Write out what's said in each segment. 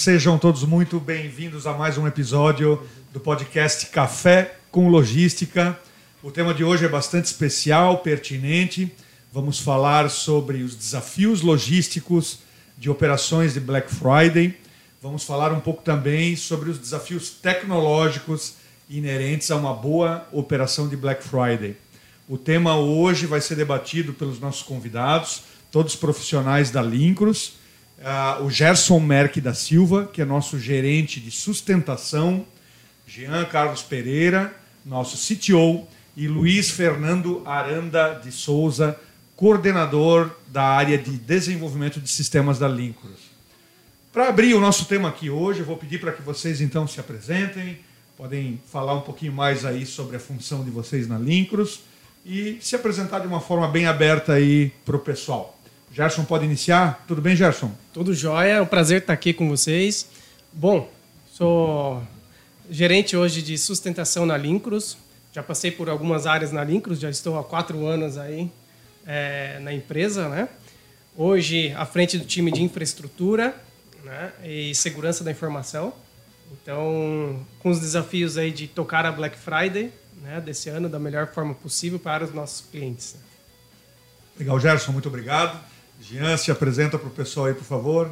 Sejam todos muito bem-vindos a mais um episódio do podcast Café com Logística. O tema de hoje é bastante especial, pertinente. Vamos falar sobre os desafios logísticos de operações de Black Friday. Vamos falar um pouco também sobre os desafios tecnológicos inerentes a uma boa operação de Black Friday. O tema hoje vai ser debatido pelos nossos convidados, todos profissionais da Lincros uh, o Gerson Merck da Silva, que é nosso gerente de sustentação, Jean Carlos Pereira, nosso CTO, e Luiz Fernando Aranda de Souza, coordenador da área de desenvolvimento de sistemas da Lincros. Para abrir o nosso tema aqui hoje, eu vou pedir para que vocês então se apresentem, podem falar um pouquinho mais aí sobre a função de vocês na Lincros e se apresentar de uma forma bem aberta aí para o pessoal. Gerson pode iniciar? Tudo bem, Gerson? Tudo jóia, é um prazer estar aqui com vocês. Bom, sou gerente hoje de sustentação na Lincros. Já passei por algumas áreas na Lincros, já estou há quatro anos aí é, na empresa, né? Hoje à frente do time de infraestrutura né? e segurança da informação. Então, com os desafios aí de tocar a Black Friday né, desse ano da melhor forma possível para os nossos clientes. Legal, Gerson, muito obrigado. Jean, se apresenta para o pessoal aí, por favor.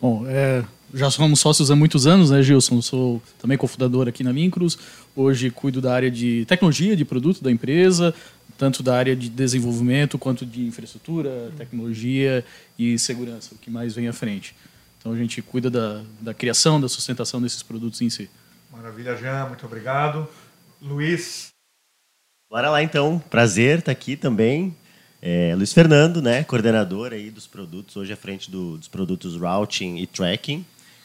Bom, é, já somos sócios há muitos anos, né, Gilson? Sou também cofundador aqui na Lincruz. Hoje cuido da área de tecnologia de produto da empresa, tanto da área de desenvolvimento quanto de infraestrutura, tecnologia e segurança, o que mais vem à frente. Então a gente cuida da, da criação, da sustentação desses produtos em si. Maravilha, Jean, muito obrigado. Luiz. Bora lá então, prazer estar aqui também. É, Luiz Fernando, né, coordenador aí dos produtos, hoje à frente do, dos produtos Routing e Tracking,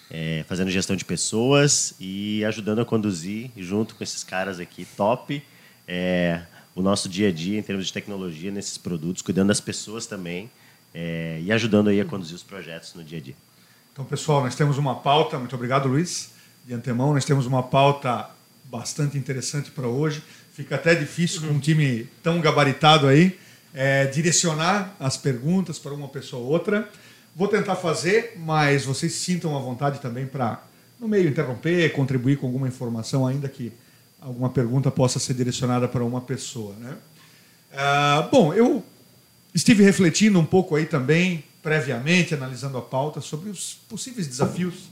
é, fazendo gestão de pessoas e ajudando a conduzir, junto com esses caras aqui, top, é, o nosso dia a dia em termos de tecnologia nesses produtos, cuidando das pessoas também é, e ajudando aí a conduzir os projetos no dia a dia. Então, pessoal, nós temos uma pauta, muito obrigado, Luiz, de antemão, nós temos uma pauta bastante interessante para hoje. Fica até difícil com um time tão gabaritado aí, é, direcionar as perguntas para uma pessoa ou outra. Vou tentar fazer, mas vocês sintam à vontade também para, no meio, interromper, contribuir com alguma informação, ainda que alguma pergunta possa ser direcionada para uma pessoa. Né? Ah, bom, eu estive refletindo um pouco aí também, previamente, analisando a pauta, sobre os possíveis desafios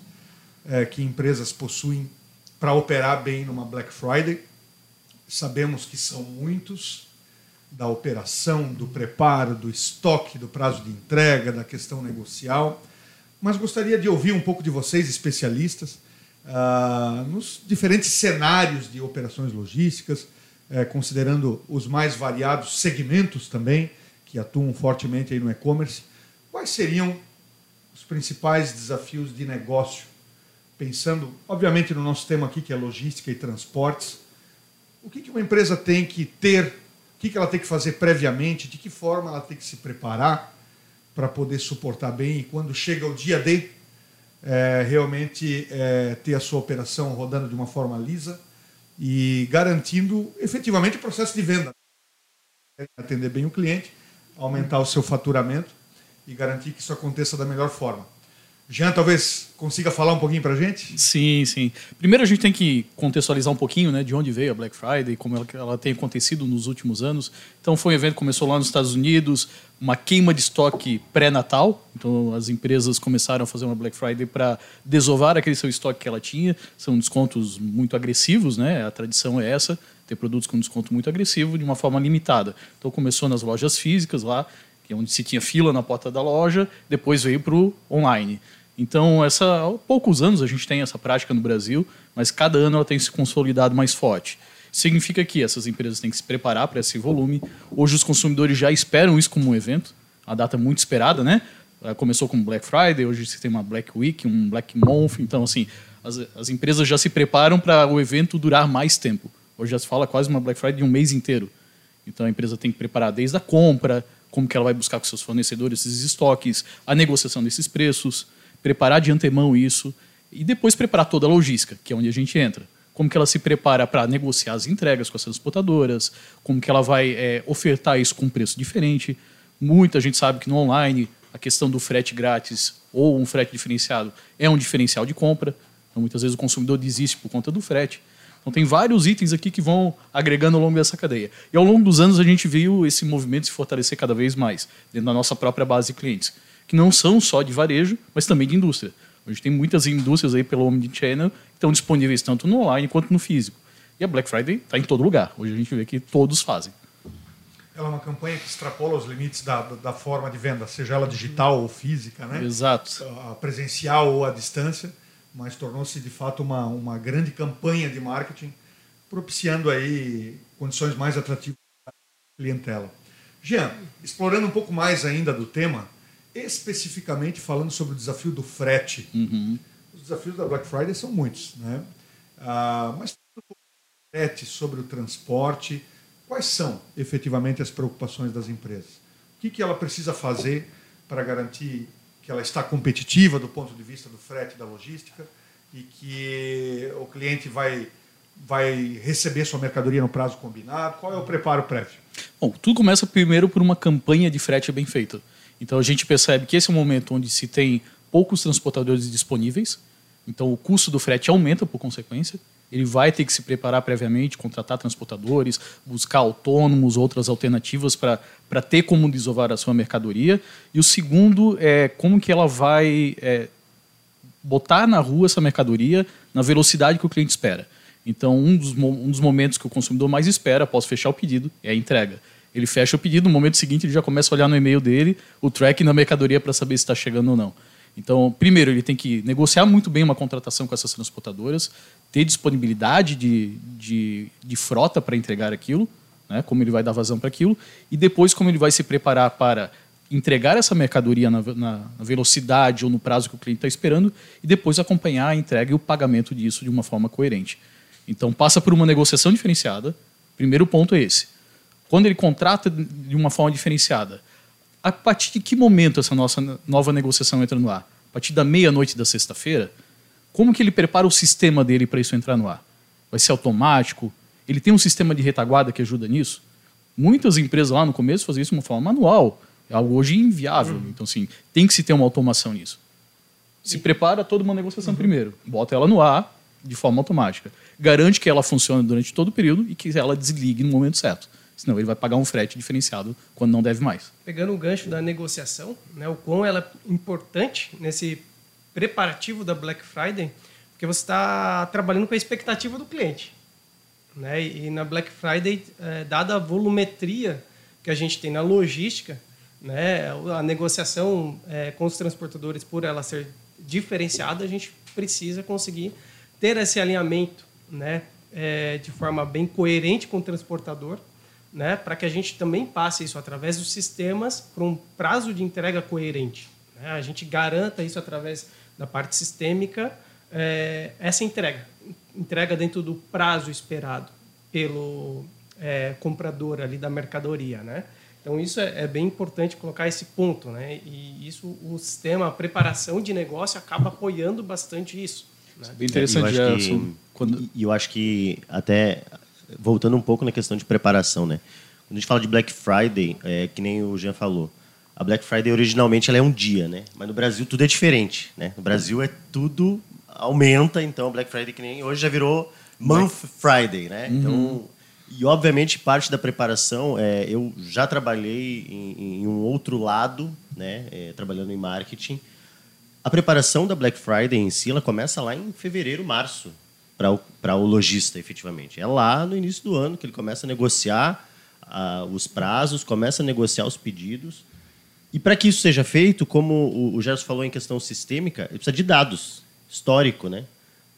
é, que empresas possuem para operar bem numa Black Friday. Sabemos que são muitos, da operação, do preparo, do estoque, do prazo de entrega, da questão negocial. Mas gostaria de ouvir um pouco de vocês, especialistas, uh, nos diferentes cenários de operações logísticas, uh, considerando os mais variados segmentos também, que atuam fortemente aí no e-commerce. Quais seriam os principais desafios de negócio? Pensando, obviamente, no nosso tema aqui, que é logística e transportes. O que uma empresa tem que ter o que ela tem que fazer previamente, de que forma ela tem que se preparar para poder suportar bem e quando chega o dia D, é, realmente é, ter a sua operação rodando de uma forma lisa e garantindo efetivamente o processo de venda. Atender bem o cliente, aumentar o seu faturamento e garantir que isso aconteça da melhor forma. Jean, talvez consiga falar um pouquinho para a gente? Sim, sim. Primeiro a gente tem que contextualizar um pouquinho né, de onde veio a Black Friday, como ela, ela tem acontecido nos últimos anos. Então foi um evento que começou lá nos Estados Unidos, uma queima de estoque pré-natal. Então as empresas começaram a fazer uma Black Friday para desovar aquele seu estoque que ela tinha. São descontos muito agressivos, né? A tradição é essa, ter produtos com desconto muito agressivo de uma forma limitada. Então começou nas lojas físicas lá, que é onde se tinha fila na porta da loja, depois veio para o online. Então, essa, há poucos anos a gente tem essa prática no Brasil, mas cada ano ela tem se consolidado mais forte. Significa que essas empresas têm que se preparar para esse volume. Hoje os consumidores já esperam isso como um evento, a data muito esperada, né? Começou com Black Friday, hoje você tem uma Black Week, um Black Month. Então, assim, as, as empresas já se preparam para o evento durar mais tempo. Hoje já se fala quase uma Black Friday de um mês inteiro. Então, a empresa tem que preparar desde a compra, como que ela vai buscar com seus fornecedores esses estoques, a negociação desses preços preparar de antemão isso e depois preparar toda a logística, que é onde a gente entra. Como que ela se prepara para negociar as entregas com as transportadoras, como que ela vai é, ofertar isso com um preço diferente. Muita gente sabe que no online a questão do frete grátis ou um frete diferenciado é um diferencial de compra. Então, muitas vezes o consumidor desiste por conta do frete. Então, tem vários itens aqui que vão agregando ao longo dessa cadeia. E ao longo dos anos, a gente viu esse movimento se fortalecer cada vez mais dentro da nossa própria base de clientes, que não são só de varejo, mas também de indústria. Hoje tem muitas indústrias aí pelo Omnichannel que estão disponíveis tanto no online quanto no físico. E a Black Friday está em todo lugar. Hoje a gente vê que todos fazem. Ela é uma campanha que extrapola os limites da, da forma de venda, seja ela digital ou física, né? Exato. A presencial ou à distância, mas tornou-se de fato uma, uma grande campanha de marketing, propiciando aí condições mais atrativas para a clientela. Jean, explorando um pouco mais ainda do tema, especificamente falando sobre o desafio do frete. Uhum. Os desafios da Black Friday são muitos, né? Ah, mas frete, sobre o transporte, quais são efetivamente as preocupações das empresas? O que, que ela precisa fazer para garantir que ela está competitiva do ponto de vista do frete da logística e que o cliente vai, vai receber sua mercadoria no prazo combinado? Qual é o preparo prévio? Bom, tudo começa primeiro por uma campanha de frete bem feita. Então a gente percebe que esse é um momento onde se tem poucos transportadores disponíveis, então o custo do frete aumenta por consequência. Ele vai ter que se preparar previamente, contratar transportadores, buscar autônomos, outras alternativas para ter como desovar a sua mercadoria. E o segundo é como que ela vai é, botar na rua essa mercadoria na velocidade que o cliente espera. Então, um dos, um dos momentos que o consumidor mais espera após fechar o pedido é a entrega. Ele fecha o pedido, no momento seguinte ele já começa a olhar no e-mail dele o tracking da mercadoria para saber se está chegando ou não. Então, primeiro, ele tem que negociar muito bem uma contratação com essas transportadoras, ter disponibilidade de, de, de frota para entregar aquilo, né, como ele vai dar vazão para aquilo, e depois como ele vai se preparar para entregar essa mercadoria na, na, velocidade ou no prazo que o cliente está esperando, e depois acompanhar a entrega e o pagamento disso de uma forma coerente. Então, passa por uma negociação diferenciada. Primeiro ponto é esse. Quando ele contrata de uma forma diferenciada, a partir de que momento essa nossa nova negociação entra no ar? A partir da meia-noite da sexta-feira? Como que ele prepara o sistema dele para isso entrar no ar? Vai ser automático? Ele tem um sistema de retaguarda que ajuda nisso? Muitas empresas lá no começo faziam isso de uma forma manual. É algo hoje inviável. Uhum. Então, assim, tem que se ter uma automação nisso. Se prepara toda uma negociação uhum. primeiro. Bota ela no ar de forma automática. Garante que ela funcione durante todo o período e que ela desligue no momento certo. Senão ele vai pagar um frete diferenciado quando não deve mais. Pegando o gancho da negociação, né, o quão ela é importante nesse preparativo da Black Friday, porque você está trabalhando com a expectativa do cliente. Né? E na Black Friday, é, dada a volumetria que a gente tem na logística, né, a negociação é, com os transportadores, por ela ser diferenciada, a gente precisa conseguir ter esse alinhamento né, é, de forma bem coerente com o transportador né, para que a gente também passe isso através dos sistemas para um prazo de entrega coerente. Né? A gente garanta isso através da parte sistêmica, é, essa entrega, entrega dentro do prazo esperado pelo é, comprador ali da mercadoria, né? Então isso é, é, bem importante colocar esse ponto, né? E isso o sistema, a preparação de negócio acaba apoiando bastante isso. Né? Bem interessante. E eu, acho que, quando... eu acho que até voltando um pouco na questão de preparação, né? Quando a gente fala de Black Friday, é, que nem o Jean falou, a Black Friday originalmente ela é um dia, né? Mas no Brasil tudo é diferente, né? No Brasil é tudo aumenta, então Black Friday que nem hoje já virou Month Friday, né? Uhum. Então, e obviamente parte da preparação, é, eu já trabalhei em, em um outro lado, né? É, trabalhando em marketing. A preparação da Black Friday em si, ela começa lá em fevereiro, março, para o, o lojista, efetivamente. É lá no início do ano que ele começa a negociar uh, os prazos, começa a negociar os pedidos. E para que isso seja feito, como o, o Gerson falou em questão sistêmica, ele precisa de dados, histórico, né?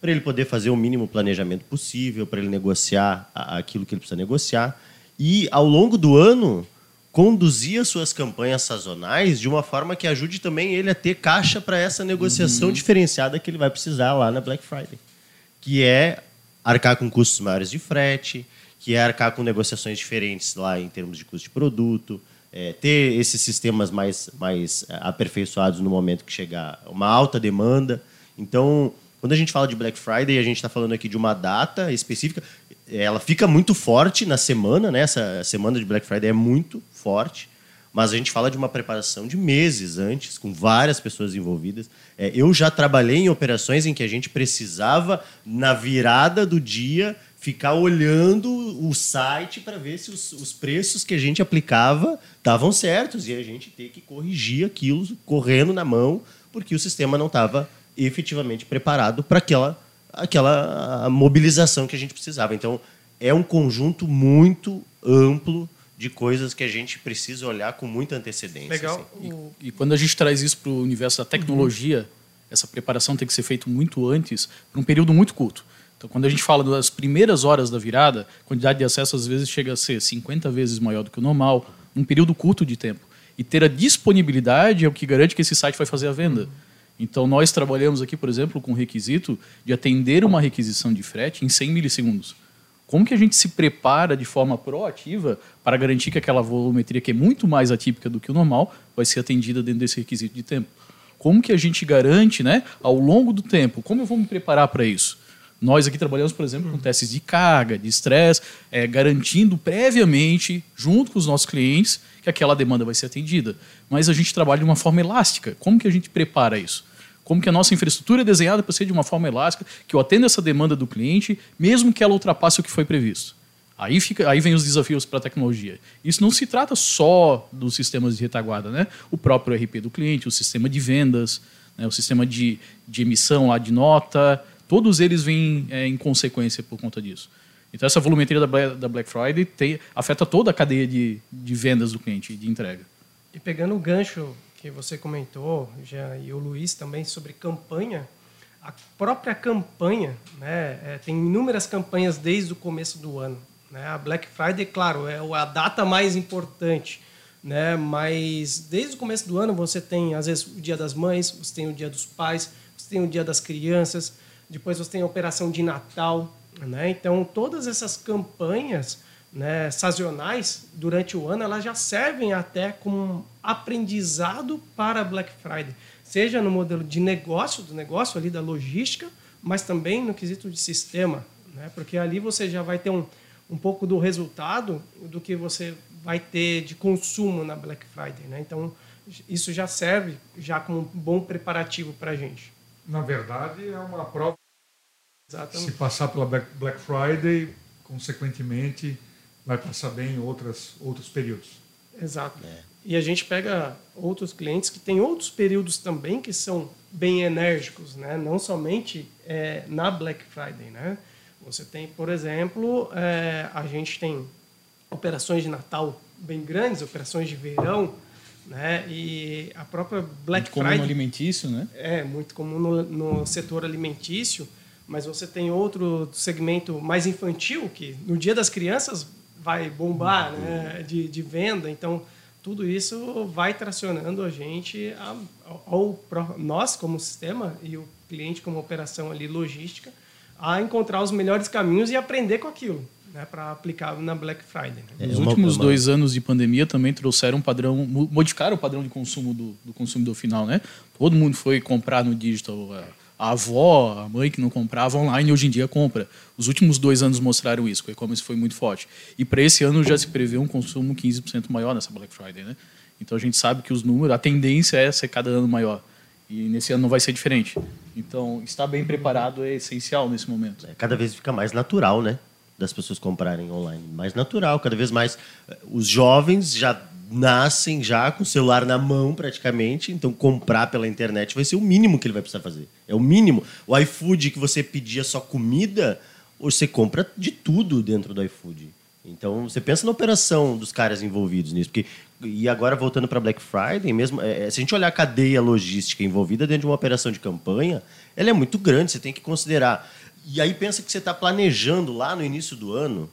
Para ele poder fazer o mínimo planejamento possível, para ele negociar aquilo que ele precisa negociar. E, ao longo do ano, conduzir as suas campanhas sazonais de uma forma que ajude também ele a ter caixa para essa negociação uhum. diferenciada que ele vai precisar lá na Black Friday que é arcar com custos maiores de frete, que é arcar com negociações diferentes lá em termos de custo de produto, é, ter esses sistemas mais, mais é, aperfeiçoados no momento que chegar uma alta demanda. Então, quando a gente fala de Black Friday, a gente está falando aqui de uma data específica. Ela fica muito forte na semana, né? Essa semana de Black Friday é muito forte, mas a gente fala de uma preparação de meses antes, com várias pessoas envolvidas. É, eu já trabalhei em operações em que a gente precisava, na virada do dia, ficar olhando o site para ver se os, os, preços que a gente aplicava estavam certos e a gente ter que corrigir aquilo correndo na mão, porque o sistema não estava efetivamente preparado para aquela, aquela mobilização que a gente precisava. Então, é um conjunto muito amplo de coisas que a gente precisa olhar com muita antecedência. Legal. Assim. E, e, quando a gente traz isso para o universo da tecnologia, uhum. essa preparação tem que ser feita muito antes, para um período muito curto. Então, quando a gente fala das primeiras horas da virada, a quantidade de acesso às vezes chega a ser 50 vezes maior do que o normal, num período curto de tempo. E ter a disponibilidade é o que garante que esse site vai fazer a venda. Uhum. Então, nós trabalhamos aqui, por exemplo, com o requisito de atender uma requisição de frete em 100 milissegundos. Como que a gente se prepara de forma proativa para garantir que aquela volumetria, que é muito mais atípica do que o normal, vai ser atendida dentro desse requisito de tempo? Como que a gente garante, né, ao longo do tempo, como eu vou me preparar para isso? Nós aqui trabalhamos, por exemplo, com testes de carga, de estresse, é, garantindo previamente, junto com os nossos clientes, que aquela demanda vai ser atendida. Mas a gente trabalha de uma forma elástica. Como que a gente prepara isso? Como que a nossa infraestrutura é desenhada para ser de uma forma elástica, que eu atenda essa demanda do cliente, mesmo que ela ultrapasse o que foi previsto. Aí, fica, aí vem os desafios para a tecnologia. Isso não se trata só dos sistemas de retaguarda, né? O próprio RP do cliente, o sistema de vendas, né? o sistema de, de emissão lá de nota, todos eles vêm é, em consequência por conta disso. Então essa volumetria da, Black Friday tem, afeta toda a cadeia de, de vendas do cliente, de entrega. E pegando o gancho que você comentou, já, e o Luiz também, sobre campanha, a própria campanha, né, é, tem inúmeras campanhas desde o começo do ano. Né? A Black Friday, claro, é a data mais importante, né? mas desde o começo do ano você tem, às vezes, o Dia das Mães, você tem o Dia dos Pais, você tem o Dia das Crianças, depois você tem a Operação de Natal. Né? Então, todas essas campanhas né, sazonais durante o ano, elas já servem até como aprendizado para Black Friday, seja no modelo de negócio, do negócio ali da logística, mas também no quesito de sistema, né, porque ali você já vai ter um, um pouco do resultado do que você vai ter de consumo na Black Friday. Né? Então, isso já serve já como um bom preparativo para a gente. Na verdade, é uma prova. Exatamente. Se passar pela Black Friday, consequentemente, vai passar bem em outras, outros períodos. Exato. É. E a gente pega outros clientes que têm outros períodos também que são bem enérgicos, né? não somente é, na Black Friday. Né? Você tem, por exemplo, é, a gente tem operações de Natal bem grandes, operações de verão, né? E a própria Black muito Friday. Comum no alimentício, né? É, muito comum no, no setor alimentício, mas você tem outro segmento mais infantil, que no Dia das Crianças vai bombar né, de, de venda. Então, tudo isso vai tracionando a gente, ao, ao, nós como sistema e o cliente como operação ali logística, a encontrar os melhores caminhos e aprender com aquilo. Né, para aplicar na Black Friday. Né? É, Os últimos uma... dois anos de pandemia também trouxeram um padrão, modificaram o padrão de consumo do, do consumidor final. Né? Todo mundo foi comprar no digital a avó, a mãe que não comprava online, hoje em dia compra. Os últimos dois anos mostraram isso, o e-commerce foi muito forte. E para esse ano já se prevê um consumo 15% maior nessa Black Friday. Né? Então a gente sabe que os números, a tendência é ser cada ano maior. E nesse ano não vai ser diferente. Então, estar bem preparado é essencial nesse momento. É, cada vez fica mais natural, né? Das pessoas comprarem online. Mais natural, cada vez mais. Eh, os jovens já nascem já com o celular na mão praticamente, então comprar pela internet vai ser o mínimo que ele vai precisar fazer. É o mínimo. O iFood que você pedia só comida, você compra de tudo dentro do iFood. Então você pensa na operação dos caras envolvidos nisso, porque e agora voltando para Black Friday, mesmo é, é, se a gente olhar a cadeia logística envolvida dentro de uma operação de campanha, ela é muito grande. Você tem que considerar. E aí pensa que você está planejando lá no início do ano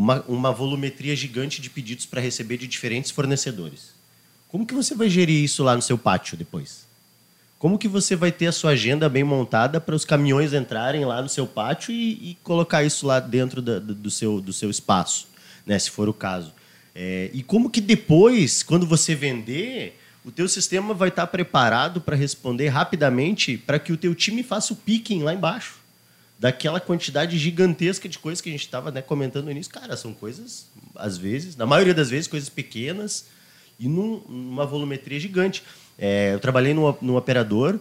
uma, uma volumetria gigante de pedidos para receber de diferentes fornecedores. Como que você vai gerir isso lá no seu pátio depois? Como que você vai ter a sua agenda bem montada para os caminhões entrarem lá no seu pátio e, e colocar isso lá dentro da, do, seu, do seu espaço, né, se for o caso? É, e como que depois, quando você vender, o teu sistema vai estar preparado para responder rapidamente para que o teu time faça o picking lá embaixo daquela quantidade gigantesca de coisas que a gente estava né, comentando no início. Cara, são coisas, às vezes, na maioria das vezes, coisas pequenas e num, numa volumetria gigante. É, eu trabalhei num, num operador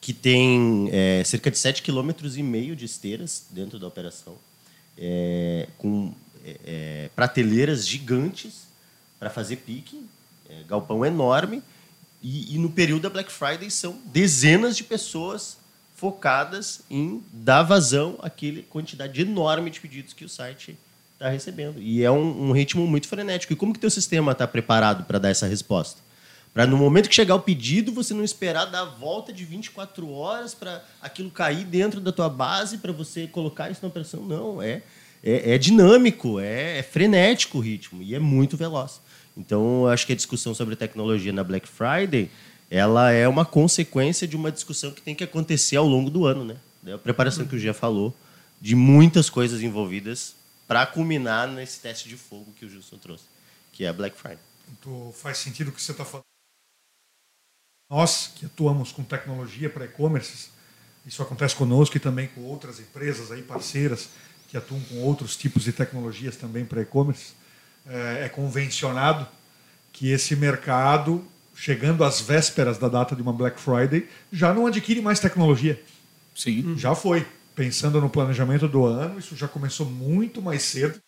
que tem é, cerca de 7,5 km de esteiras dentro da operação, é, com é, é, prateleiras gigantes para fazer pique, é, galpão enorme, e, e, no período da Black Friday são dezenas de pessoas focadas em dar vazão àquela quantidade enorme de pedidos que o site está recebendo. E é um, um, ritmo muito frenético. E como que teu sistema está preparado para dar essa resposta? Para no momento que chegar o pedido, você não esperar dar a volta de 24 horas para aquilo cair dentro da tua base, para você colocar isso na operação. Não, é, é, é dinâmico, é, é, frenético o ritmo e é muito veloz. Então, acho que a discussão sobre tecnologia na Black Friday ela é uma consequência de uma discussão que tem que acontecer ao longo do ano. Né? A preparação que o Gia falou, de muitas coisas envolvidas para culminar nesse teste de fogo que o Gilson trouxe, que é a Black Friday. Então, faz sentido o que você está falando. Nós que atuamos com tecnologia para e-commerce, isso acontece conosco e também com outras empresas aí parceiras que atuam com outros tipos de tecnologias também para e-commerce. É, é convencionado que esse mercado, chegando às vésperas da data de uma Black Friday, já não adquire mais tecnologia. Sim. Já foi. Pensando no planejamento do ano, isso já começou muito mais cedo.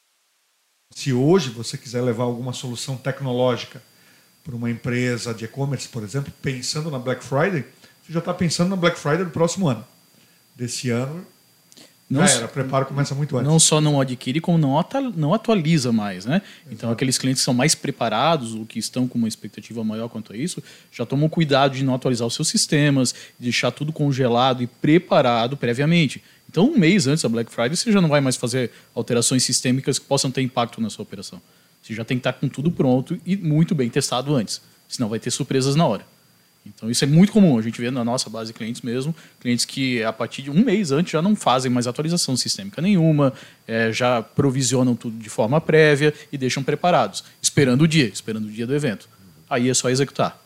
Se hoje você quiser levar alguma solução tecnológica para uma empresa de e-commerce, por exemplo, pensando na Black Friday, você já está pensando na Black Friday do próximo ano. Desse ano, não já era, o preparo começa muito antes. Não só não adquire, como não, não atualiza mais, né? Exato. Então, aqueles clientes que são mais preparados, ou que estão com uma expectativa maior quanto a isso, já tomam cuidado de não atualizar os seus sistemas, de deixar tudo congelado e preparado previamente. Então, um mês antes da Black Friday, você já não vai mais fazer alterações sistêmicas que possam ter impacto na sua operação. Você já tem que estar com tudo pronto e muito bem testado antes, senão vai ter surpresas na hora. Então isso é muito comum, a gente vê na nossa base de clientes mesmo, clientes que a partir de um mês antes já não fazem mais atualização sistêmica nenhuma, é, já provisionam tudo de forma prévia e deixam preparados, esperando o dia, esperando o dia do evento. Aí é só executar.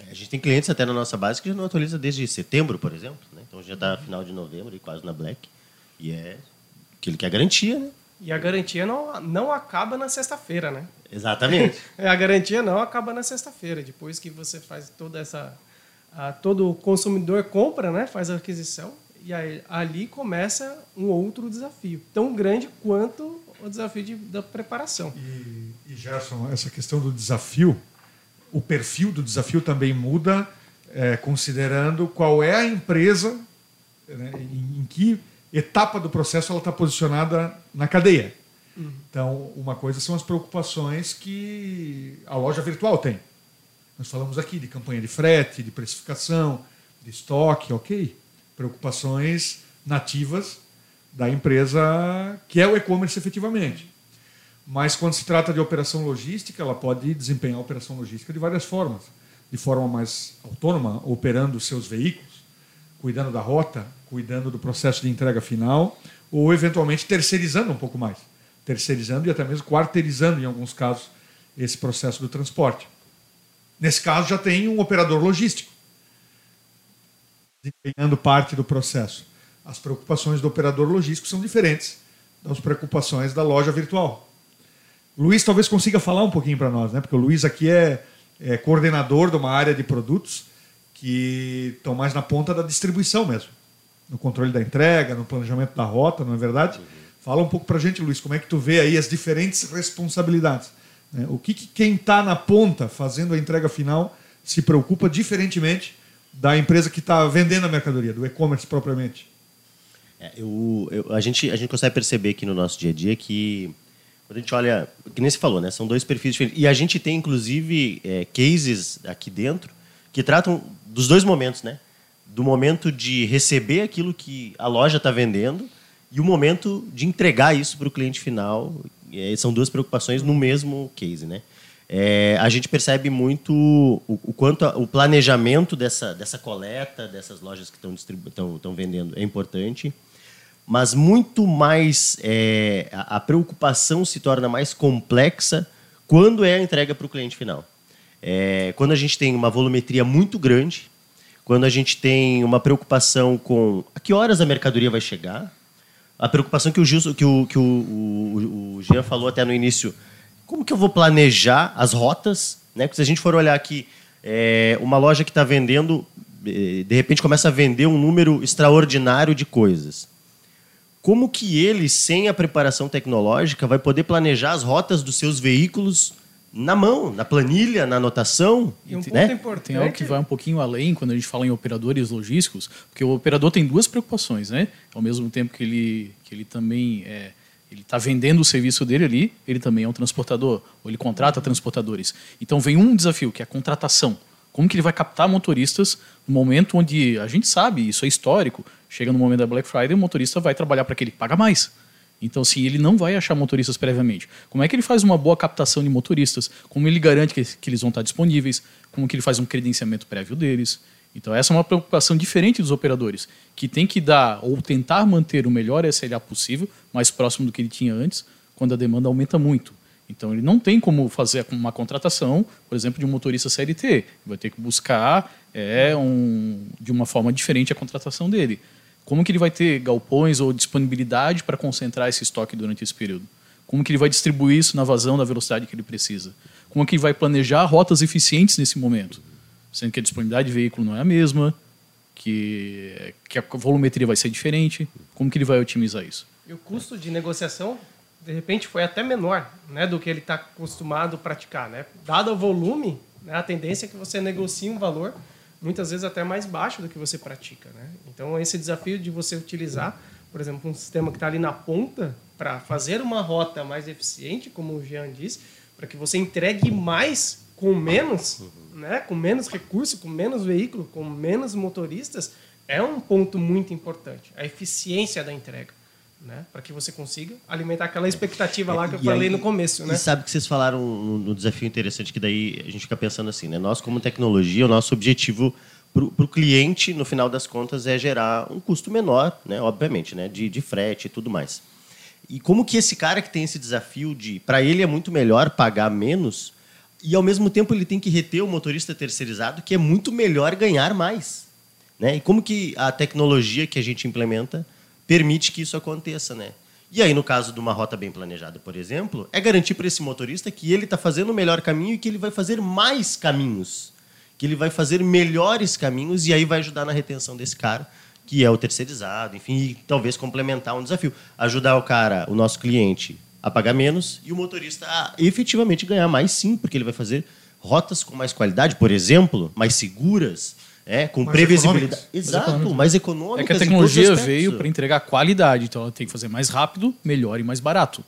É, a gente tem clientes até na nossa base que não atualiza desde setembro, por exemplo. Né? Então já está final de novembro e quase na Black. E é aquilo que é garantia, né? E a garantia não, não acaba na sexta-feira, né? Exatamente. a garantia não acaba na sexta-feira. Depois que você faz toda essa. A, todo consumidor compra, né? Faz a aquisição. E aí, ali começa um outro desafio, tão grande quanto o desafio de, da preparação. E, e Gerson, essa questão do desafio, o perfil do desafio também muda, é, considerando qual é a empresa, né, em, em que etapa do processo ela está posicionada na cadeia. Uhum. Então, uma coisa são as preocupações que a loja virtual tem. Nós falamos aqui de campanha de frete, de precificação, de estoque, ok. Preocupações nativas da empresa que é o e-commerce efetivamente. Mas quando se trata de operação logística, ela pode desempenhar a operação logística de várias formas. De forma mais autônoma, operando seus veículos, cuidando da rota, cuidando do processo de entrega final, ou eventualmente terceirizando um pouco mais. Terceirizando e até mesmo quarteirizando, em alguns casos, esse processo do transporte. Nesse caso, já tem um operador logístico desempenhando parte do processo. As preocupações do operador logístico são diferentes das preocupações da loja virtual. Luiz talvez consiga falar um pouquinho para nós, né? porque o Luiz aqui é, é coordenador de uma área de produtos que estão mais na ponta da distribuição mesmo no controle da entrega, no planejamento da rota, não é verdade? Uhum. Fala um pouco para a gente, Luiz, como é que tu vê aí as diferentes responsabilidades? Né? O que, que quem está na ponta fazendo a entrega final se preocupa diferentemente da empresa que está vendendo a mercadoria, do e-commerce propriamente? É, eu, eu, a, gente, a gente consegue perceber aqui no nosso dia a dia que quando a gente olha, que nem se falou, né? São dois perfis diferentes. E a gente tem, inclusive, é, cases aqui dentro que tratam dos dois momentos, né? do momento de receber aquilo que a loja está vendendo e o momento de entregar isso para o cliente final. E são duas preocupações no mesmo case, né? É, a gente percebe muito o, o quanto a, o planejamento dessa, dessa coleta, dessas lojas que estão vendendo é importante, mas muito mais é, a, a preocupação se torna mais complexa quando é a entrega para o cliente final. É, quando a gente tem uma volumetria muito grande, quando a gente tem uma preocupação com a que horas a mercadoria vai chegar, a preocupação que o Gilson, que o, que o, o, o Jean falou até no início, como que eu vou planejar as rotas Né? Porque se a gente for olhar aqui, é, uma loja que está vendendo, eh, de repente começa a vender um número extraordinário de coisas. Como que ele, sem a preparação tecnológica, vai poder planejar as rotas dos seus veículos na mão, na planilha, na anotação. E um ponto né? importante. Tem algo que vai um pouquinho além quando a gente fala em operadores logísticos, porque o operador tem duas preocupações, né? Ao mesmo tempo que ele, que ele também é, ele está vendendo o serviço dele ali, ele também é um transportador, ou ele contrata transportadores. Então vem um desafio, que é a contratação. Como que ele vai captar motoristas no momento onde a gente sabe, isso é histórico, chega no momento da Black Friday, o motorista vai trabalhar para aquele que paga mais. Então, assim, ele não vai achar motoristas previamente. Como é que ele faz uma boa captação de motoristas? Como ele garante que, que eles vão estar disponíveis? Como que ele faz um credenciamento prévio deles? Então, essa é uma preocupação diferente dos operadores, que tem que dar ou tentar manter o melhor SLA possível, mais próximo do que ele tinha antes, quando a demanda aumenta muito. Então, ele não tem como fazer uma contratação, por exemplo, de um motorista CLT. Vai ter que buscar é, um, de uma forma diferente a contratação dele. Como que ele vai ter galpões ou disponibilidade para concentrar esse estoque durante esse período? Como que ele vai distribuir isso na vazão da velocidade que ele precisa? Como que ele vai planejar rotas eficientes nesse momento? Sendo que a disponibilidade de veículo não é a mesma, que, que a volumetria vai ser diferente. Como que ele vai otimizar isso? E o custo de negociação, de repente, foi até menor né, do que ele está acostumado a praticar. Né? Dado o volume, né, a tendência é que você negocie um valor muitas vezes até mais baixo do que você pratica. Né? Então, esse desafio de você utilizar, por exemplo, um sistema que está ali na ponta para fazer uma rota mais eficiente, como o Jean disse, para que você entregue mais com menos, né? com menos recurso, com menos veículo, com menos motoristas, é um ponto muito importante. A eficiência da entrega. Né? Para que você consiga alimentar aquela expectativa lá que eu falei aí- no começo. Né? E sabe que vocês falaram no, no desafio interessante que daí a gente fica pensando assim, né? Nós como tecnologia, o nosso objetivo para o cliente, no final das contas, é gerar um custo menor, né? Obviamente, né? De, de frete e tudo mais. E como que esse cara que tem esse desafio de, para ele é muito melhor pagar menos e ao mesmo tempo ele tem que reter o motorista terceirizado, que é muito melhor ganhar mais, né? E como que a tecnologia que a gente implementa permite que isso aconteça, né? E aí, no caso de uma rota bem planejada, por exemplo, é garantir para esse motorista que ele está fazendo o melhor caminho e que ele vai fazer mais caminhos, que ele vai fazer melhores caminhos e aí vai ajudar na retenção desse cara, que é o terceirizado, enfim, e talvez complementar um desafio, ajudar o cara, o nosso cliente, a pagar menos e o motorista a efetivamente ganhar mais, sim, porque ele vai fazer rotas com mais qualidade, por exemplo, mais seguras, é, com Mais previsibilidade, econômicas. exato, mais econômicas. É que a tecnologia veio para entregar qualidade, então ela tem que fazer mais rápido, melhor e mais barato.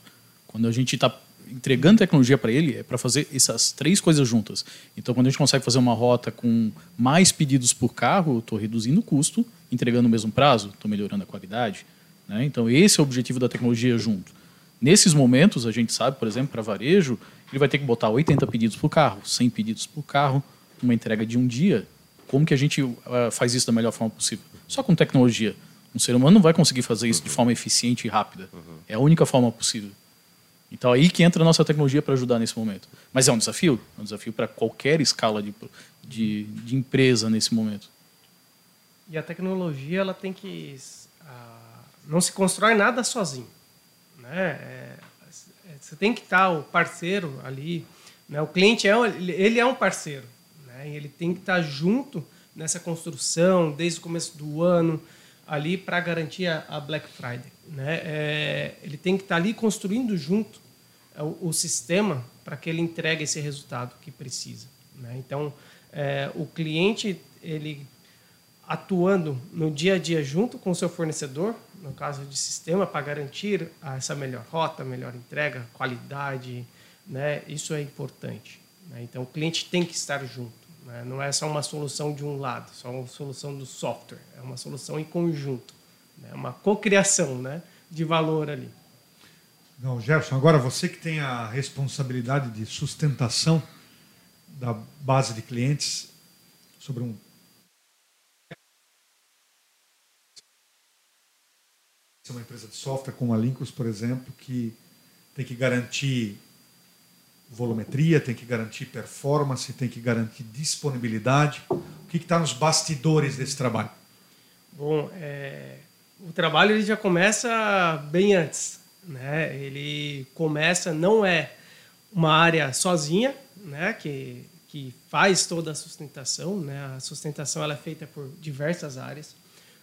Quando a gente está entregando tecnologia para ele, é para fazer essas três coisas juntas. Então, quando a gente consegue fazer uma rota com mais pedidos por carro, eu estou reduzindo o custo, entregando o mesmo prazo, estou melhorando a qualidade. Né? Então, esse é o objetivo da tecnologia junto. Nesses momentos, a gente sabe, por exemplo, para varejo, ele vai ter que botar 80 pedidos por carro, 100 pedidos por carro, uma entrega de um dia. Como que a gente ah, faz isso da melhor forma possível? Só com tecnologia. Um ser humano não vai conseguir fazer isso de forma eficiente e rápida. É a única forma possível. Então aí que entra a nossa tecnologia para ajudar nesse momento. Mas é um desafio, é um desafio para qualquer escala de, de, de empresa nesse momento. E a tecnologia ela tem que ah, não se constrói nada sozinho, né? É, é, você tem que estar o parceiro ali, né? O cliente é ele é um parceiro, né? Ele tem que estar junto nessa construção desde o começo do ano ali para garantir a, Black Friday, né? É, ele tem que estar ali construindo junto o, o sistema para que ele entregue esse resultado que precisa, né? Então é, o cliente ele atuando no dia a dia junto com o seu fornecedor, no caso de sistema, para garantir essa melhor rota, melhor entrega, qualidade, né? Isso é importante. né? Então, o cliente tem que estar junto. Né? Não é só uma solução de um lado, só uma solução do software. É uma solução em conjunto. É uma cocriação né? de valor ali. Não, Jefferson, agora você que tem a responsabilidade de sustentação da base de clientes sobre um. Uma empresa de software como a Linkus, por exemplo, que tem que garantir volumetria, tem que garantir performance, tem que garantir disponibilidade. O que está nos bastidores desse trabalho? Bom, é, o trabalho ele já começa bem antes, né? Ele começa não é uma área sozinha, né? Que que faz toda a sustentação. Né? A sustentação ela é feita por diversas áreas.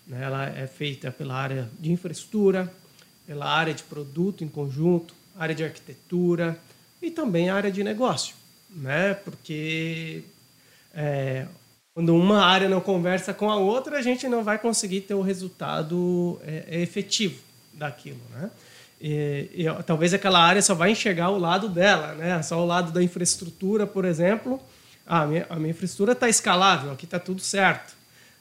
Né? Ela é feita pela área de infraestrutura, pela área de produto em conjunto, área de arquitetura e também a área de negócio, né? Porque é, quando uma área não conversa com a outra, a gente não vai conseguir ter o resultado é, é efetivo daquilo, né? E, e, talvez aquela área só vai enxergar o lado dela, né? Só o lado da infraestrutura, por exemplo. Ah, a minha, a minha infraestrutura está escalável, aqui está tudo certo,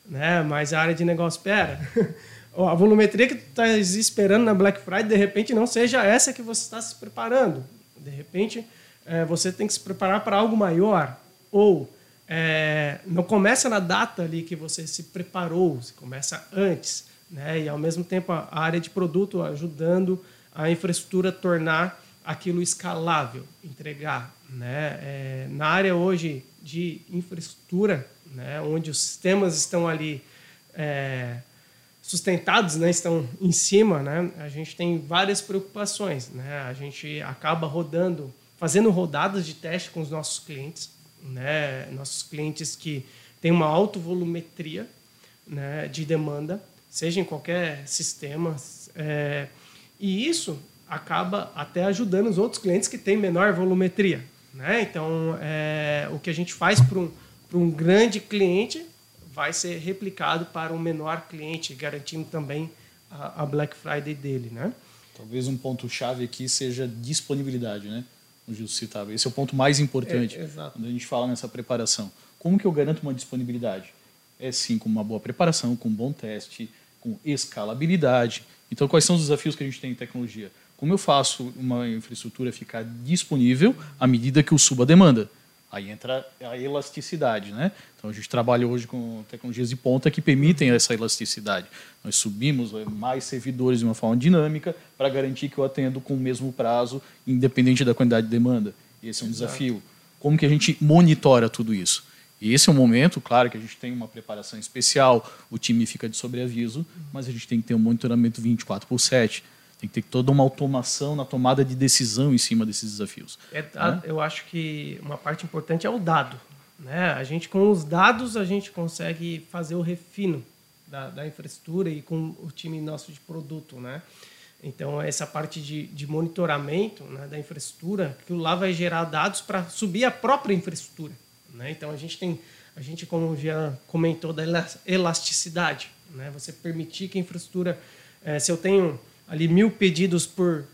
né? Mas a área de negócio, espera. a volumetria que tu está esperando na Black Friday, de repente, não seja essa que você está se preparando. De repente, é, você tem que se preparar para algo maior. Ou é, não começa na data ali que você se preparou, você começa antes. Né? E, ao mesmo tempo, a área de produto ajudando a infraestrutura a tornar aquilo escalável, entregar. Né? É, na área hoje de infraestrutura, né, onde os sistemas estão ali é, sustentados, né, estão em cima, né, a gente tem várias preocupações. Né? A gente acaba rodando, fazendo rodadas de teste com os nossos clientes, né, nossos clientes que têm uma autovolumetria né, de demanda, seja em qualquer sistema. É, e isso acaba até ajudando os outros clientes que têm menor volumetria. Né? Então, é, o que a gente faz para um, um grande cliente vai ser replicado para um menor cliente, garantindo também a, a Black Friday dele, né? Talvez um ponto chave aqui seja disponibilidade, né? O Gil citava. Esse é o ponto mais importante é, quando a gente fala nessa preparação. Como que eu garanto uma disponibilidade? É sim com uma boa preparação, com um bom teste, com escalabilidade. Então, quais são os desafios que a gente tem em tecnologia? Como eu faço uma infraestrutura ficar disponível à medida que eu subo a demanda? Aí entra a elasticidade, né? Então a gente trabalha hoje com tecnologias de ponta que permitem essa elasticidade. Nós subimos eh, mais servidores de uma forma dinâmica para garantir que eu atendo com o mesmo prazo, independente da quantidade de demanda. Esse é um Exato. desafio. Como que a gente monitora tudo isso? E esse é um momento, claro, que a gente tem uma preparação especial, o time fica de sobreaviso, mas a gente tem que ter um monitoramento 24 por 7 tem que ter toda uma automação na tomada de decisão em cima desses desafios. É, né? Eu acho que uma parte importante é o dado. Né? A gente, com os dados, a gente consegue fazer o refino da, da infraestrutura e com o time nosso de produto. Né? Então, essa parte de, de monitoramento né, da infraestrutura, que lá vai gerar dados para subir a própria infraestrutura. Né? Então, a gente tem, a gente, como já comentou, da elasticidade. Né? Você permitir que a infraestrutura, é, se eu tenho ali mil pedidos por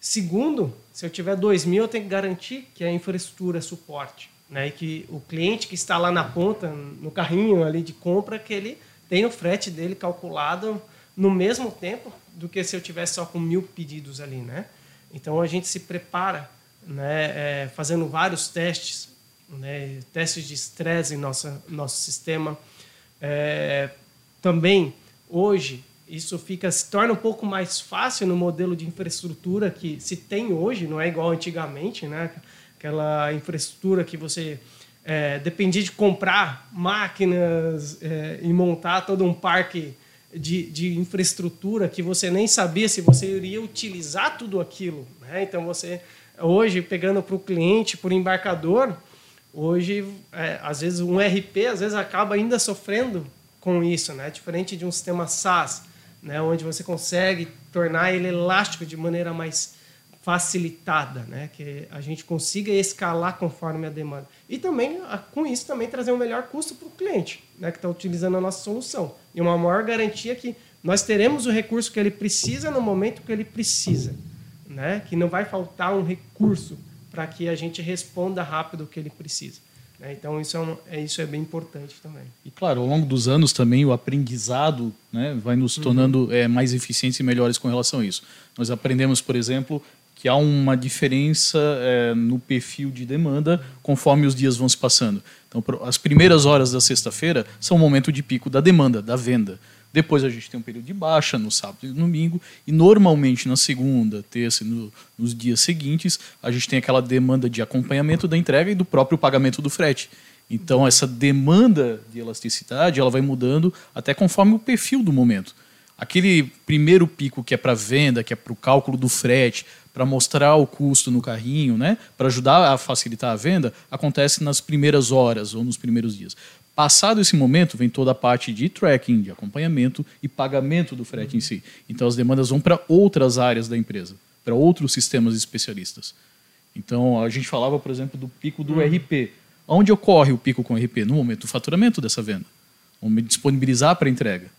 segundo, se eu tiver dois mil, eu tenho que garantir que a infraestrutura suporte. Né? E que o cliente que está lá na ponta, no carrinho ali de compra, que ele tem o frete dele calculado no mesmo tempo do que se eu tivesse só com mil pedidos ali, né? Então a gente se prepara, né, é, fazendo vários testes, né, testes de estresse em nossa nosso sistema. É, também hoje isso fica se torna um pouco mais fácil no modelo de infraestrutura que se tem hoje, não é igual antigamente, né? Aquela infraestrutura que você é, dependia de comprar máquinas é, e montar todo um parque de, de infraestrutura que você nem sabia se você iria utilizar tudo aquilo. Né? Então você hoje pegando para o cliente, por embarcador, hoje é, às vezes um RP às vezes acaba ainda sofrendo com isso, né? Diferente de um sistema SaaS né, onde você consegue tornar ele elástico de maneira mais facilitada, né, que a gente consiga escalar conforme a demanda. E também, com isso, também trazer um melhor custo para o cliente, né, que está utilizando a nossa solução. E uma maior garantia que nós teremos o recurso que ele precisa no momento que ele precisa. Né, que não vai faltar um recurso para que a gente responda rápido o que ele precisa. Né? Então, isso é, um, é, isso é bem importante também. E, claro, ao longo dos anos também o aprendizado né, vai nos uhum. tornando é, mais eficientes e melhores com relação a isso. Nós aprendemos, por exemplo, que há uma diferença é, no perfil de demanda conforme os dias vão se passando. Então, as primeiras horas da sexta-feira são o momento de pico da demanda, da venda. Depois a gente tem um período de baixa no sábado e no domingo. E normalmente na segunda, terça e no, nos dias seguintes, a gente tem aquela demanda de acompanhamento da entrega e do próprio pagamento do frete. Então essa demanda de elasticidade ela vai mudando até conforme o perfil do momento. Aquele primeiro pico que é para venda, que é para o cálculo do frete, para mostrar o custo no carrinho, né, para ajudar a facilitar a venda, acontece nas primeiras horas ou nos primeiros dias. Passado esse momento, vem toda a parte de tracking, de acompanhamento e pagamento do frete em si. Então as demandas vão para outras áreas da empresa, para outros sistemas especialistas. Então a gente falava, por exemplo, do pico do RP. Onde ocorre o pico com o RP? No momento do faturamento dessa venda. Vamos disponibilizar para entrega.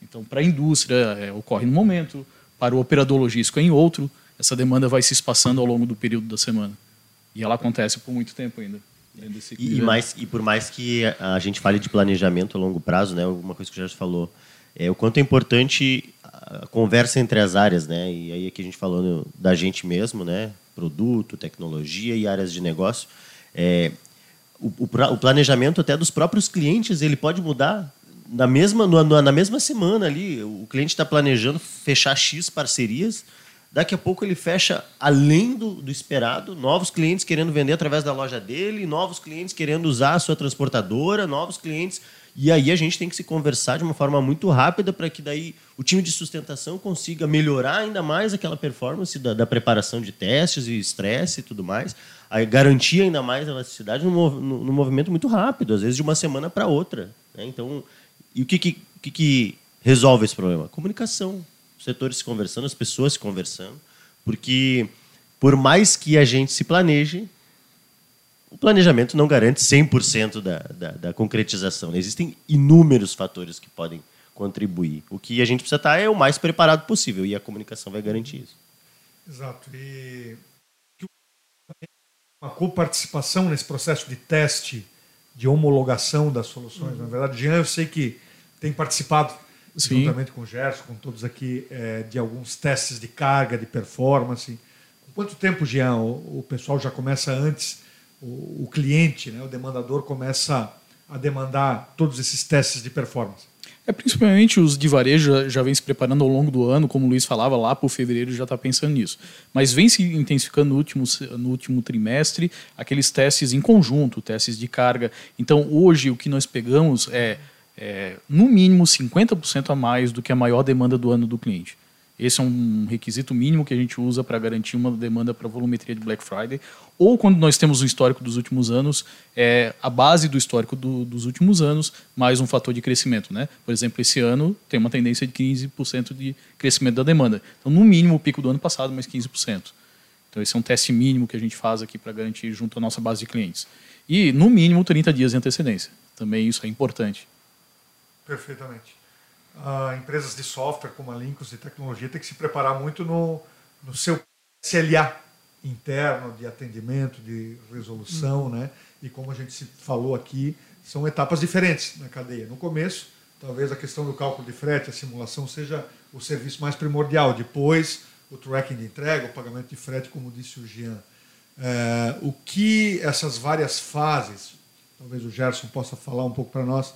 Então, para a indústria, é, ocorre num momento, para o operador logístico é em outro. Essa demanda vai se espaçando ao longo do período da semana. E ela acontece por muito tempo ainda. E, e, mais, e por mais que a gente fale de planejamento a longo prazo, né, alguma coisa que já falou, é o quanto é importante a conversa entre as áreas, né? E aí aqui a gente falando da gente mesmo, né? Produto, tecnologia e áreas de negócio. É, o, o, o planejamento até dos próprios clientes ele pode mudar na mesma, na mesma semana ali. O cliente está planejando fechar X parcerias Daqui a pouco ele fecha além do, do, esperado, novos clientes querendo vender através da loja dele, novos clientes querendo usar a sua transportadora, novos clientes. E aí a gente tem que se conversar de uma forma muito rápida para que daí o time de sustentação consiga melhorar ainda mais aquela performance da, da preparação de testes e estresse e tudo mais, aí garantir ainda mais a elasticidade no, movimento muito rápido, às vezes de uma semana para outra. Né? Então, e o que, que, que, que resolve esse problema? Comunicação setores se conversando, as pessoas se conversando, porque por mais que a gente se planeje, o planejamento não garante 100% da, da, da concretização. Existem inúmeros fatores que podem contribuir. O que a gente precisa estar é o mais preparado possível e a comunicação vai garantir isso. Exato. E uma coparticipação nesse processo de teste, de homologação das soluções. Na verdade, Jean, eu sei que tem participado Sim. juntamente com o Gerson, com todos aqui, é, de alguns testes de carga, de performance. Quanto tempo, Jean, o, o pessoal já começa antes, o, o, cliente, né, o demandador, começa a demandar todos esses testes de performance? É, principalmente os de varejo já, já vem se preparando ao longo do ano, como o Luiz falava, lá para o fevereiro já está pensando nisso. Mas vem se intensificando no último, no último trimestre aqueles testes em conjunto, testes de carga. Então, hoje, o que nós pegamos é é, no mínimo 50% a mais do que a maior demanda do ano do cliente. Esse é um requisito mínimo que a gente usa para garantir uma demanda para volumetria de Black Friday. Ou quando nós temos o histórico dos últimos anos, é a base do histórico do, dos últimos anos, mais um fator de crescimento. Né? Por exemplo, esse ano tem uma tendência de 15% de crescimento da demanda. Então, no mínimo, o pico do ano passado, mais 15%. Então, esse é um teste mínimo que a gente faz aqui para garantir junto à nossa base de clientes. E, no mínimo, 30 dias de antecedência. Também isso é importante. Perfeitamente. Uh, empresas de software como a Linkus de tecnologia têm que se preparar muito no, no seu SLA interno de atendimento, de resolução, uhum. né? E como a gente se falou aqui, são etapas diferentes na cadeia. No começo, talvez a questão do cálculo de frete, a simulação seja o serviço mais primordial. Depois, o tracking de entrega, o pagamento de frete, como disse o Jean. É, o que essas várias fases, talvez o Gerson possa falar um pouco para nós,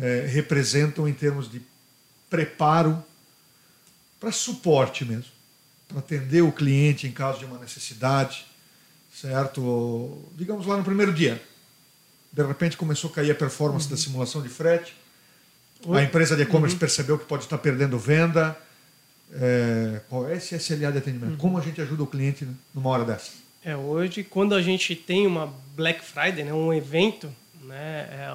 é, representam em termos de preparo para suporte mesmo, para atender o cliente em caso de uma necessidade, certo? Digamos lá no primeiro dia, de repente começou a cair a performance uhum. da simulação de frete, a empresa de e-commerce uhum. percebeu que pode estar perdendo venda. É, qual é esse SLA de atendimento? Uhum. Como a gente ajuda o cliente numa hora dessa? É, hoje, quando a gente tem uma Black Friday, né, um evento, né, é,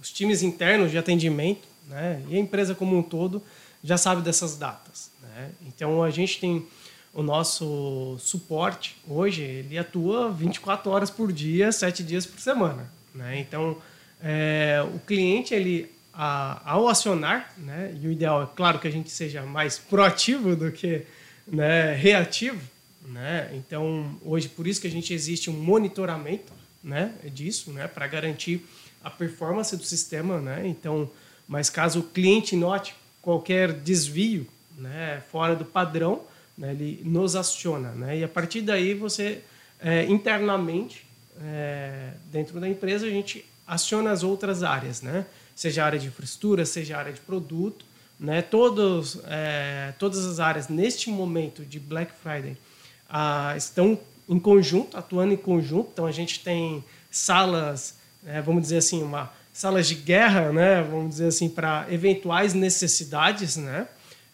os times internos de atendimento né, e a empresa como um todo já sabe dessas datas. Né? Então a gente tem o nosso suporte hoje, ele atua 24 horas por dia, 7 dias por semana. Né? Então é, o cliente, ele a, ao acionar, né, e o ideal é claro que a gente seja mais proativo do que né, reativo, né? Então, hoje, por isso que a gente existe um monitoramento né, disso, né, para garantir a performance do sistema, né? Então, mas caso o cliente note qualquer desvio, né, fora do padrão, né, ele nos aciona, né? E a partir daí você é, internamente é, dentro da empresa a gente aciona as outras áreas, né? Seja a área de infraestrutura, seja a área de produto, né? Todos, é, todas as áreas neste momento de Black Friday ah, estão em conjunto, atuando em conjunto. Então a gente tem salas, é, vamos dizer assim, uma salas de guerra, né? Vamos dizer assim, para eventuais necessidades, né?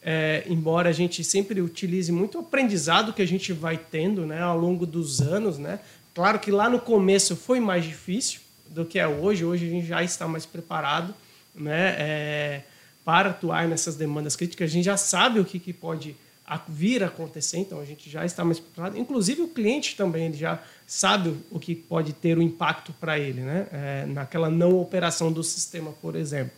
é, embora a gente sempre utilize muito o aprendizado que a gente vai tendo né, ao longo dos anos. Né? Claro que lá no começo foi mais difícil do que é hoje, hoje a gente já está mais preparado né, é, para atuar nessas demandas críticas, a gente já sabe o que, que pode vir a acontecer, então a gente já está mais preparado. Inclusive o cliente também ele já sabe o que pode ter o impacto para ele, né? É, naquela não operação do sistema, por exemplo.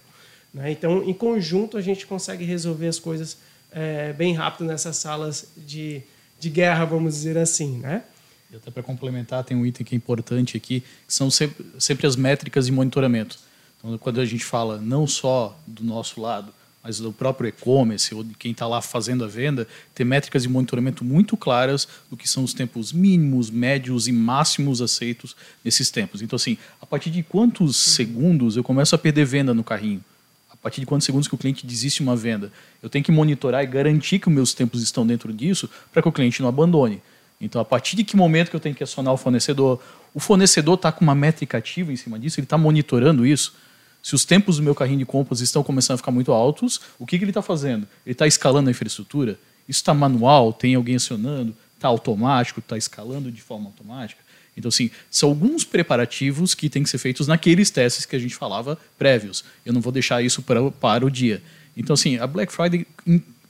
Né? Então, em conjunto, a gente consegue resolver as coisas é, bem rápido nessas salas de, de guerra, vamos dizer assim. Né? E até para complementar, tem um item que é importante aqui, que são sempre, sempre as métricas de monitoramento. Então, quando a gente fala não só do nosso lado, mas do próprio e-commerce ou de quem está lá fazendo a venda, ter métricas de monitoramento muito claras do que são os tempos mínimos, médios e máximos aceitos nesses tempos. Então, assim, a partir de quantos segundos eu começo a perder venda no carrinho? A partir de quantos segundos que o cliente desiste uma venda? Eu tenho que monitorar e garantir que os meus tempos estão dentro disso para que o cliente não abandone. Então, a partir de que momento que eu tenho que acionar o fornecedor? O fornecedor está com uma métrica ativa em cima disso, ele está monitorando isso. Se os tempos do meu carrinho de compras estão começando a ficar muito altos, o que, que ele está fazendo? Ele está escalando a infraestrutura? Isso está manual? Tem alguém acionando? Está automático? Está escalando de forma automática? Então, assim, são alguns preparativos que têm que ser feitos naqueles testes que a gente falava prévios. Eu não vou deixar isso para, para o dia. Então, assim, a Black Friday,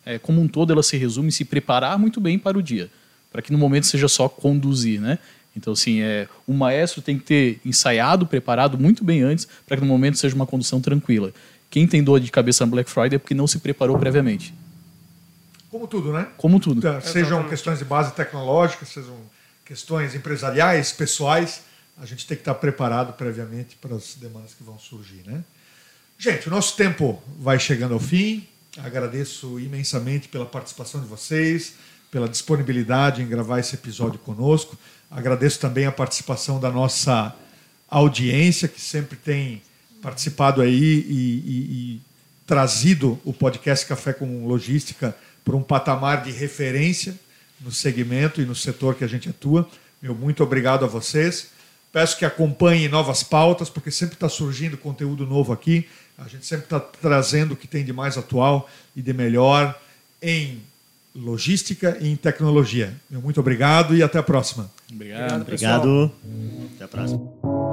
é, como um todo, ela se resume em se preparar muito bem para o dia, para que no momento seja só conduzir, né? Então, assim, é, o maestro tem que ter ensaiado, preparado muito bem antes, para que no momento seja uma condução tranquila. Quem tem dor de cabeça na Black Friday é porque não se preparou previamente. Como tudo, né? Como tudo. Então, sejam questões de base tecnológica, sejam questões empresariais, pessoais, a gente tem que estar preparado previamente para as demandas que vão surgir, né? Gente, o nosso tempo vai chegando ao fim. Agradeço imensamente pela participação de vocês, pela disponibilidade em gravar esse episódio conosco. Agradeço também a participação da nossa audiência, que sempre tem participado aí e, e, e trazido o podcast Café com Logística para um patamar de referência no segmento e no setor que a gente atua. Meu muito obrigado a vocês. Peço que acompanhem novas pautas, porque sempre está surgindo conteúdo novo aqui. A gente sempre está trazendo o que tem de mais atual e de melhor em logística e em tecnologia. Muito obrigado e até a próxima. Obrigado. Obrigado. Até a próxima.